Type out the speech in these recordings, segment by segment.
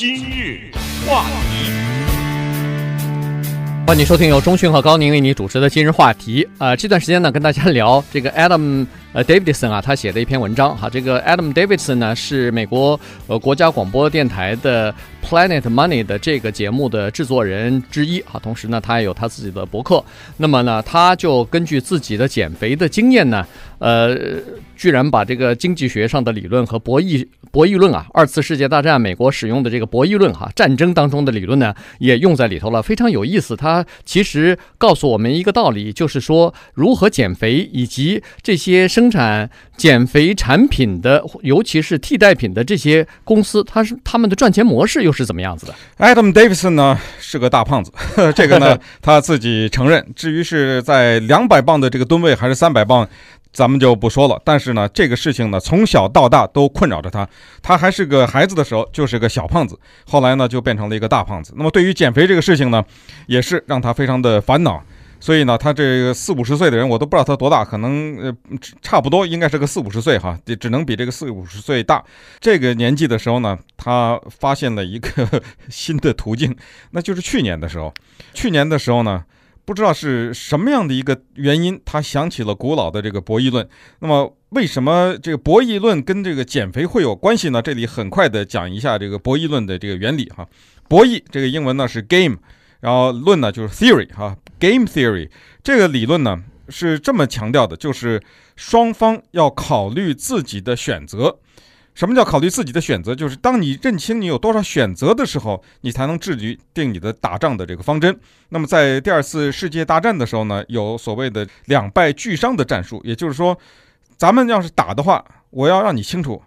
今日话题，欢迎收听由中讯和高宁为你主持的今日话题。呃，这段时间呢，跟大家聊这个 Adam 呃 Davidson 啊，他写的一篇文章哈。这个 Adam Davidson 呢，是美国呃国家广播电台的 Planet Money 的这个节目的制作人之一啊。同时呢，他也有他自己的博客。那么呢，他就根据自己的减肥的经验呢，呃，居然把这个经济学上的理论和博弈。博弈论啊，二次世界大战美国使用的这个博弈论哈，战争当中的理论呢，也用在里头了，非常有意思。他其实告诉我们一个道理，就是说如何减肥，以及这些生产减肥产品的，尤其是替代品的这些公司，它是他们的赚钱模式又是怎么样子的？Adam Davidson 呢是个大胖子，这个呢 他自己承认。至于是在两百磅的这个吨位，还是三百磅？咱们就不说了，但是呢，这个事情呢，从小到大都困扰着他。他还是个孩子的时候，就是个小胖子，后来呢，就变成了一个大胖子。那么，对于减肥这个事情呢，也是让他非常的烦恼。所以呢，他这个四五十岁的人，我都不知道他多大，可能呃，差不多应该是个四五十岁哈，只能比这个四五十岁大。这个年纪的时候呢，他发现了一个 新的途径，那就是去年的时候，去年的时候呢。不知道是什么样的一个原因，他想起了古老的这个博弈论。那么，为什么这个博弈论跟这个减肥会有关系呢？这里很快的讲一下这个博弈论的这个原理哈。博弈这个英文呢是 game，然后论呢就是 theory 哈，game theory 这个理论呢是这么强调的，就是双方要考虑自己的选择。什么叫考虑自己的选择？就是当你认清你有多少选择的时候，你才能制定你的打仗的这个方针。那么在第二次世界大战的时候呢，有所谓的两败俱伤的战术，也就是说，咱们要是打的话，我要让你清楚，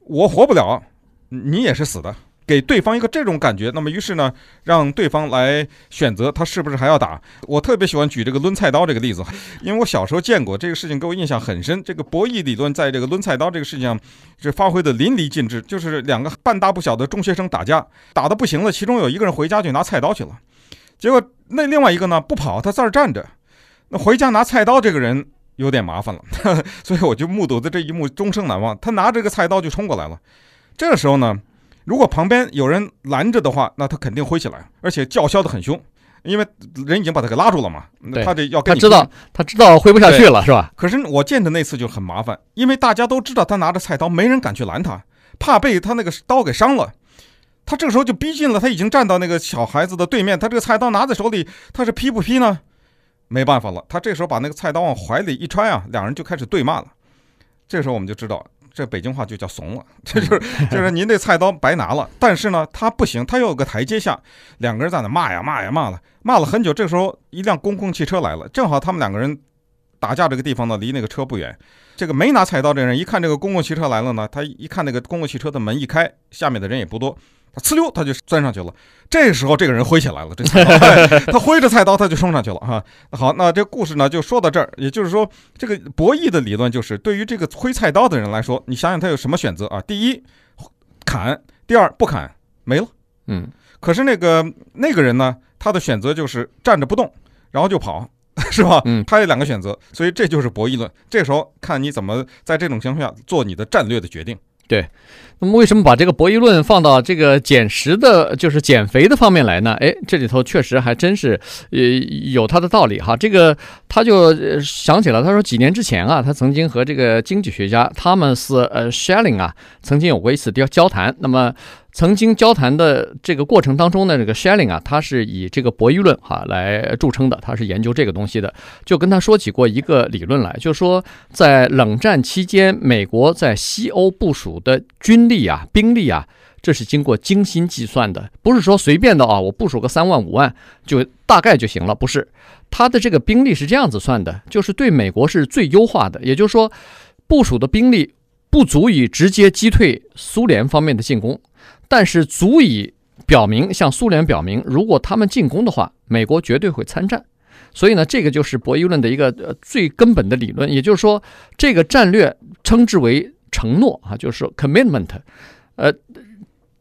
我活不了，你也是死的。给对方一个这种感觉，那么于是呢，让对方来选择他是不是还要打。我特别喜欢举这个抡菜刀这个例子，因为我小时候见过这个事情，给我印象很深。这个博弈理论在这个抡菜刀这个事情上是发挥的淋漓尽致，就是两个半大不小的中学生打架，打得不行了，其中有一个人回家去拿菜刀去了，结果那另外一个呢不跑，他在这儿站着。那回家拿菜刀这个人有点麻烦了，所以我就目睹的这一幕终生难忘。他拿这个菜刀就冲过来了，这个时候呢。如果旁边有人拦着的话，那他肯定挥起来，而且叫嚣得很凶，因为人已经把他给拉住了嘛。他得要跟你。他知道，他知道挥不下去了，是吧？可是我见的那次就很麻烦，因为大家都知道他拿着菜刀，没人敢去拦他，怕被他那个刀给伤了。他这个时候就逼近了，他已经站到那个小孩子的对面，他这个菜刀拿在手里，他是劈不劈呢？没办法了，他这时候把那个菜刀往怀里一揣啊，两人就开始对骂了。这时候我们就知道。这北京话就叫怂了，这就是就是您这菜刀白拿了。但是呢，他不行，他又有个台阶下，两个人在那骂呀骂呀骂了，骂了很久。这时候一辆公共汽车来了，正好他们两个人打架这个地方呢，离那个车不远。这个没拿菜刀的人一看这个公共汽车来了呢，他一看那个公共汽车的门一开，下面的人也不多。他呲溜，他就钻上去了。这时候，这个人挥起来了，这菜刀，他挥着菜刀，他就冲上去了哈。好，那这故事呢就说到这儿。也就是说，这个博弈的理论就是，对于这个挥菜刀的人来说，你想想他有什么选择啊？第一，砍；第二，不砍，没了。嗯。可是那个那个人呢，他的选择就是站着不动，然后就跑，是吧？嗯。他有两个选择，所以这就是博弈论。这时候看你怎么在这种情况下做你的战略的决定。对，那么为什么把这个博弈论放到这个减食的，就是减肥的方面来呢？哎，这里头确实还真是，呃，有它的道理哈。这个他就想起了，他说几年之前啊，他曾经和这个经济学家他们是呃，Shelling 啊，曾经有过一次交交谈。那么。曾经交谈的这个过程当中呢，这个 Shelling 啊，他是以这个博弈论哈来著称的，他是研究这个东西的，就跟他说起过一个理论来，就是说在冷战期间，美国在西欧部署的军力啊、兵力啊，这是经过精心计算的，不是说随便的啊，我部署个三万五万就大概就行了，不是，他的这个兵力是这样子算的，就是对美国是最优化的，也就是说，部署的兵力不足以直接击退苏联方面的进攻。但是足以表明，向苏联表明，如果他们进攻的话，美国绝对会参战。所以呢，这个就是博弈论的一个呃最根本的理论。也就是说，这个战略称之为承诺啊，就是 commitment，呃，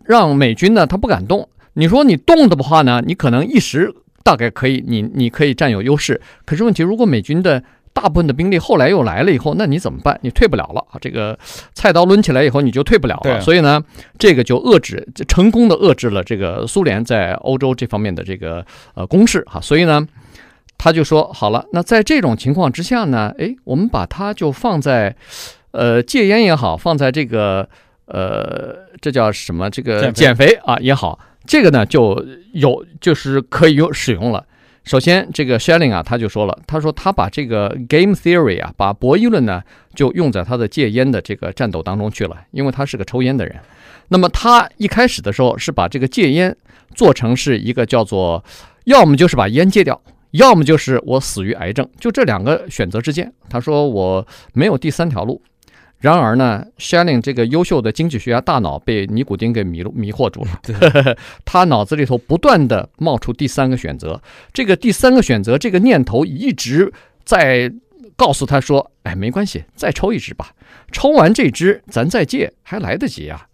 让美军呢他不敢动。你说你动的话呢，你可能一时大概可以，你你可以占有优势。可是问题，如果美军的大部分的兵力后来又来了以后，那你怎么办？你退不了了啊！这个菜刀抡起来以后，你就退不了了。所以呢，这个就遏制，成功的遏制了这个苏联在欧洲这方面的这个呃攻势哈。所以呢，他就说好了，那在这种情况之下呢，哎，我们把它就放在呃戒烟也好，放在这个呃这叫什么？这个减肥啊也好，这个呢就有就是可以用使用了。首先，这个 Shelling 啊，他就说了，他说他把这个 game theory 啊，把博弈论呢，就用在他的戒烟的这个战斗当中去了，因为他是个抽烟的人。那么他一开始的时候是把这个戒烟做成是一个叫做，要么就是把烟戒掉，要么就是我死于癌症，就这两个选择之间，他说我没有第三条路。然而呢，Schelling 这个优秀的经济学家大脑被尼古丁给迷迷惑住了，他脑子里头不断的冒出第三个选择，这个第三个选择这个念头一直在告诉他说：“哎，没关系，再抽一支吧，抽完这支咱再戒还来得及啊。”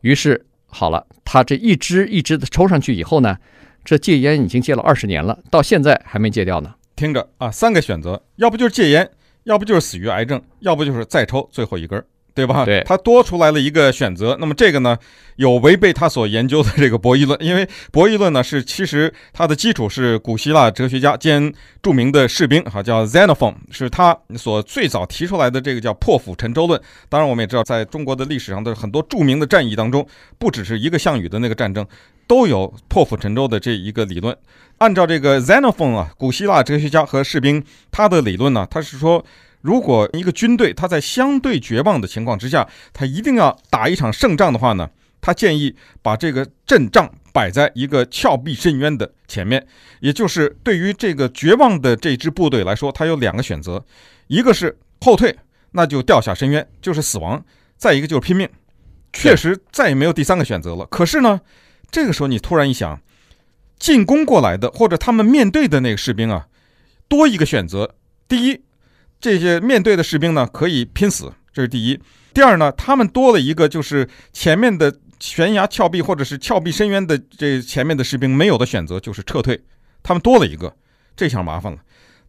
于是好了，他这一支一支的抽上去以后呢，这戒烟已经戒了二十年了，到现在还没戒掉呢。听着啊，三个选择，要不就是戒烟。要不就是死于癌症，要不就是再抽最后一根，对吧？对，他多出来了一个选择。那么这个呢，有违背他所研究的这个博弈论，因为博弈论呢是其实它的基础是古希腊哲学家兼著名的士兵，哈，叫 Xenophon，是他所最早提出来的这个叫破釜沉舟论。当然，我们也知道，在中国的历史上的很多著名的战役当中，不只是一个项羽的那个战争，都有破釜沉舟的这一个理论。按照这个 Xenophon 啊，古希腊哲学家和士兵，他的理论呢，他是说，如果一个军队他在相对绝望的情况之下，他一定要打一场胜仗的话呢，他建议把这个阵仗摆在一个峭壁深渊的前面，也就是对于这个绝望的这支部队来说，他有两个选择，一个是后退，那就掉下深渊，就是死亡；再一个就是拼命，确实再也没有第三个选择了。可是呢，这个时候你突然一想。进攻过来的，或者他们面对的那个士兵啊，多一个选择。第一，这些面对的士兵呢可以拼死，这是第一。第二呢，他们多了一个，就是前面的悬崖峭壁或者是峭壁深渊的这前面的士兵没有的选择，就是撤退。他们多了一个，这下麻烦了。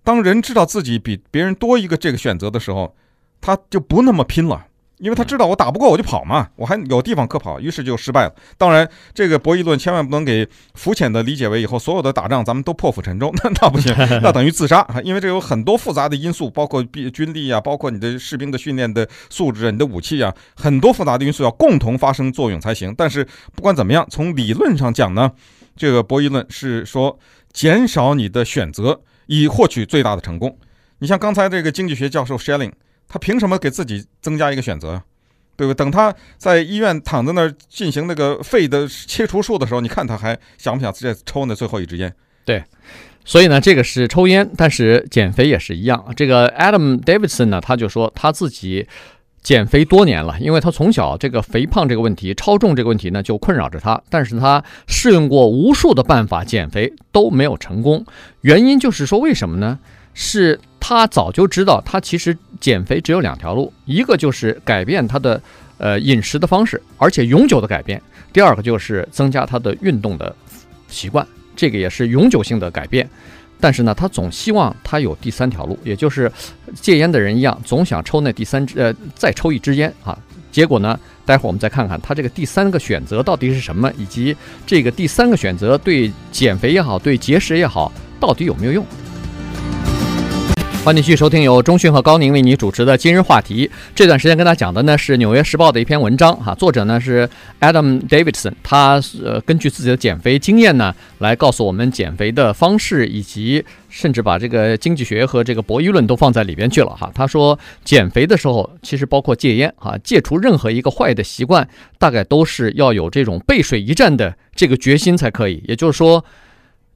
当人知道自己比别人多一个这个选择的时候，他就不那么拼了。因为他知道我打不过我就跑嘛，我还有地方可跑，于是就失败了。当然，这个博弈论千万不能给肤浅的理解为以后所有的打仗咱们都破釜沉舟，那 那不行，那等于自杀啊！因为这有很多复杂的因素，包括军力啊，包括你的士兵的训练的素质啊，你的武器啊，很多复杂的因素要共同发生作用才行。但是不管怎么样，从理论上讲呢，这个博弈论是说减少你的选择以获取最大的成功。你像刚才这个经济学教授 Schelling。他凭什么给自己增加一个选择，对不？等他在医院躺在那儿进行那个肺的切除术的时候，你看他还想不想再抽那最后一支烟？对，所以呢，这个是抽烟，但是减肥也是一样。这个 Adam Davidson 呢，他就说他自己减肥多年了，因为他从小这个肥胖这个问题、超重这个问题呢就困扰着他，但是他试用过无数的办法减肥都没有成功，原因就是说为什么呢？是他早就知道，他其实减肥只有两条路，一个就是改变他的呃饮食的方式，而且永久的改变；第二个就是增加他的运动的习惯，这个也是永久性的改变。但是呢，他总希望他有第三条路，也就是戒烟的人一样，总想抽那第三支呃再抽一支烟啊。结果呢，待会儿我们再看看他这个第三个选择到底是什么，以及这个第三个选择对减肥也好，对节食也好，到底有没有用？欢迎继续收听由中讯和高宁为你主持的今日话题。这段时间跟大家讲的呢是《纽约时报》的一篇文章，哈，作者呢是 Adam Davidson，他呃根据自己的减肥经验呢来告诉我们减肥的方式，以及甚至把这个经济学和这个博弈论都放在里边去了，哈。他说减肥的时候其实包括戒烟，哈，戒除任何一个坏的习惯，大概都是要有这种背水一战的这个决心才可以。也就是说。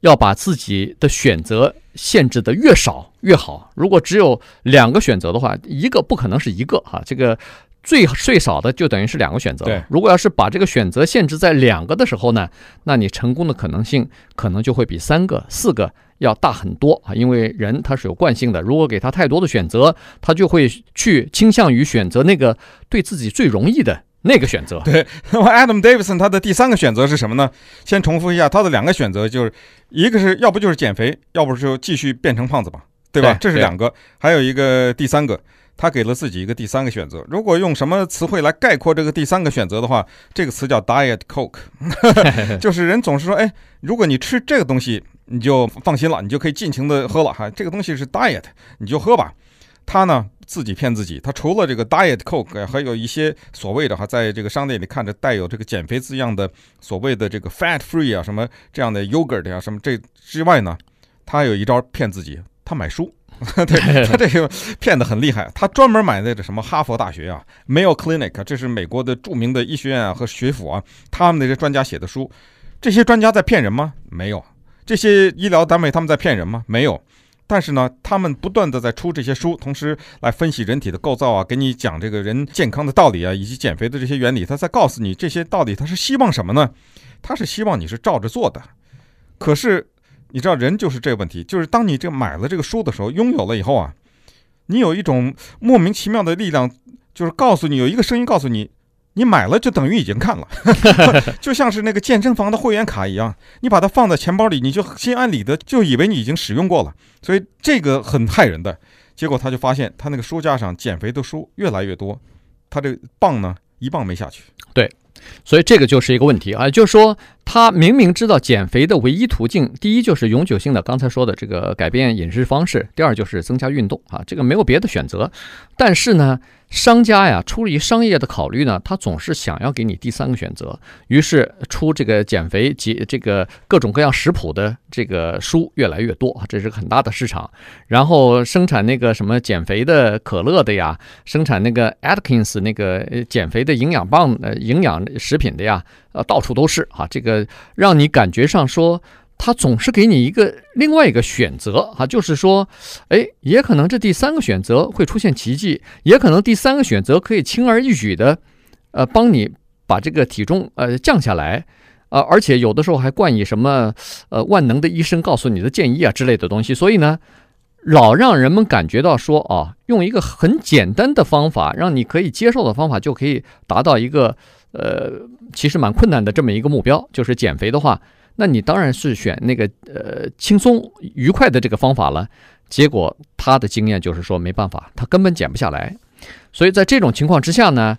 要把自己的选择限制的越少越好。如果只有两个选择的话，一个不可能是一个哈，这个最最少的就等于是两个选择。对，如果要是把这个选择限制在两个的时候呢，那你成功的可能性可能就会比三个、四个要大很多啊。因为人他是有惯性的，如果给他太多的选择，他就会去倾向于选择那个对自己最容易的。那个选择对，那么 Adam Davidson 他的第三个选择是什么呢？先重复一下他的两个选择，就是一个是要不就是减肥，要不就继续变成胖子吧，对吧？对这是两个，还有一个第三个，他给了自己一个第三个选择。如果用什么词汇来概括这个第三个选择的话，这个词叫 Diet Coke，就是人总是说，哎，如果你吃这个东西，你就放心了，你就可以尽情的喝了哈。这个东西是 Diet，你就喝吧。他呢自己骗自己，他除了这个 Diet Coke，还有一些所谓的哈，在这个商店里看着带有这个减肥字样的所谓的这个 Fat Free 啊什么这样的 Yogurt 啊什么这之外呢，他有一招骗自己，他买书，对他这个骗得很厉害，他专门买那个什么哈佛大学啊，Mayo Clinic，这是美国的著名的医学院啊和学府啊，他们那些专家写的书，这些专家在骗人吗？没有，这些医疗单位他们在骗人吗？没有。但是呢，他们不断的在出这些书，同时来分析人体的构造啊，给你讲这个人健康的道理啊，以及减肥的这些原理。他在告诉你这些道理，他是希望什么呢？他是希望你是照着做的。可是你知道，人就是这个问题，就是当你这买了这个书的时候，拥有了以后啊，你有一种莫名其妙的力量，就是告诉你有一个声音告诉你。你买了就等于已经看了，就像是那个健身房的会员卡一样，你把它放在钱包里，你就心安理得，就以为你已经使用过了。所以这个很害人的。结果他就发现，他那个书架上减肥的书越来越多，他这磅呢一磅没下去。对，所以这个就是一个问题啊，就是说他明明知道减肥的唯一途径，第一就是永久性的刚才说的这个改变饮食方式，第二就是增加运动啊，这个没有别的选择。但是呢，商家呀，出于商业的考虑呢，他总是想要给你第三个选择，于是出这个减肥及这个各种各样食谱的这个书越来越多，这是很大的市场。然后生产那个什么减肥的可乐的呀，生产那个 Atkins 那个减肥的营养棒呃营养食品的呀，呃到处都是啊，这个让你感觉上说。他总是给你一个另外一个选择啊，就是说，哎，也可能这第三个选择会出现奇迹，也可能第三个选择可以轻而易举的，呃，帮你把这个体重呃降下来，呃，而且有的时候还冠以什么呃万能的医生告诉你的建议啊之类的东西，所以呢，老让人们感觉到说啊，用一个很简单的方法，让你可以接受的方法，就可以达到一个呃其实蛮困难的这么一个目标，就是减肥的话。那你当然是选那个呃轻松愉快的这个方法了，结果他的经验就是说没办法，他根本减不下来，所以在这种情况之下呢，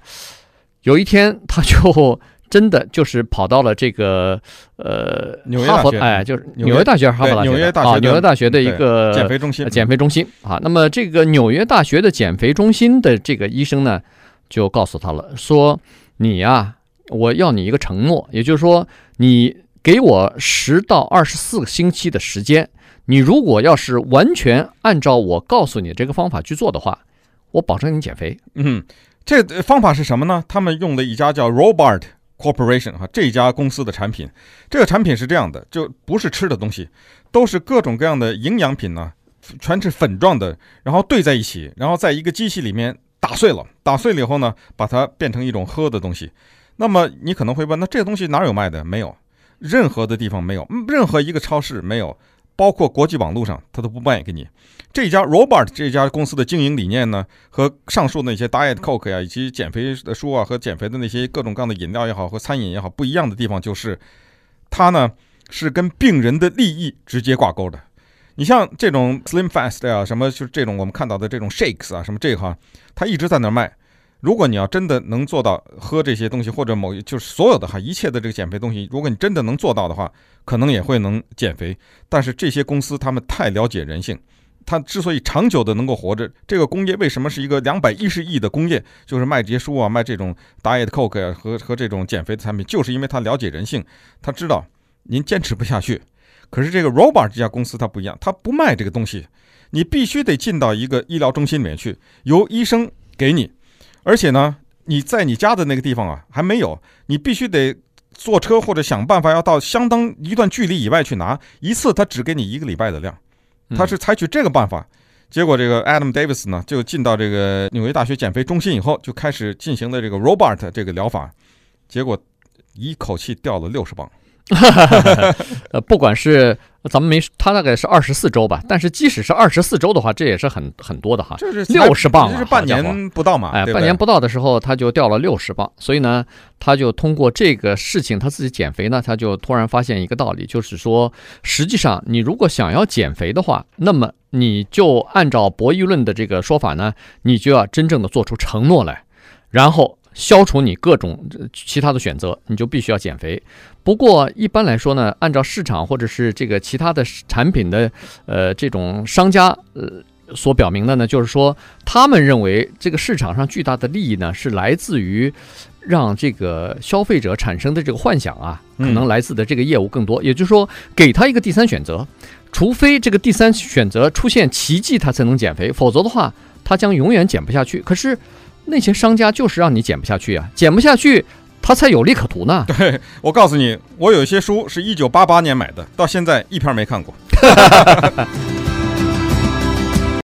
有一天他就真的就是跑到了这个呃哈佛，哎，就是纽约大学哈佛大学啊，纽约大学的一个减肥中心，减肥中心啊。那么这个纽约大学的减肥中心的这个医生呢，就告诉他了，说你呀，我要你一个承诺，也就是说你。给我十到二十四个星期的时间，你如果要是完全按照我告诉你这个方法去做的话，我保证你减肥。嗯，这方法是什么呢？他们用的一家叫 Robert Corporation 哈，这家公司的产品。这个产品是这样的，就不是吃的东西，都是各种各样的营养品呢，全是粉状的，然后兑在一起，然后在一个机器里面打碎了，打碎了以后呢，把它变成一种喝的东西。那么你可能会问，那这个东西哪有卖的？没有。任何的地方没有，任何一个超市没有，包括国际网络上，他都不卖给你。这家 Robert 这家公司的经营理念呢，和上述那些 Diet Coke 呀，以及减肥的书啊，和减肥的那些各种各样的饮料也好，和餐饮也好，不一样的地方就是，它呢是跟病人的利益直接挂钩的。你像这种 Slim Fast 呀，什么就是这种我们看到的这种 Shakes 啊，什么这个哈，它一直在那卖。如果你要真的能做到喝这些东西，或者某就是所有的哈一切的这个减肥东西，如果你真的能做到的话，可能也会能减肥。但是这些公司他们太了解人性，它之所以长久的能够活着，这个工业为什么是一个两百一十亿的工业，就是卖这些书啊，卖这种 Diet Coke 啊和和这种减肥的产品，就是因为它了解人性，他知道您坚持不下去。可是这个 Robert 这家公司它不一样，它不卖这个东西，你必须得进到一个医疗中心里面去，由医生给你。而且呢，你在你家的那个地方啊，还没有，你必须得坐车或者想办法要到相当一段距离以外去拿，一次他只给你一个礼拜的量，他是采取这个办法。结果这个 Adam Davis 呢，就进到这个纽约大学减肥中心以后，就开始进行了这个 Robert 这个疗法，结果一口气掉了六十磅。呃，不管是咱们没，他大概是二十四周吧。但是即使是二十四周的话，这也是很很多的哈。这是六十磅，这是半年不到嘛？哎，半年不到的时候他就掉了六十磅。所以呢，他就通过这个事情，他自己减肥呢，他就突然发现一个道理，就是说，实际上你如果想要减肥的话，那么你就按照博弈论的这个说法呢，你就要真正的做出承诺来，然后。消除你各种其他的选择，你就必须要减肥。不过一般来说呢，按照市场或者是这个其他的产品的呃这种商家呃所表明的呢，就是说他们认为这个市场上巨大的利益呢是来自于让这个消费者产生的这个幻想啊，可能来自的这个业务更多。也就是说，给他一个第三选择，除非这个第三选择出现奇迹，他才能减肥，否则的话，他将永远减不下去。可是。那些商家就是让你减不下去啊，减不下去，他才有利可图呢。对，我告诉你，我有一些书是一九八八年买的，到现在一篇没看过。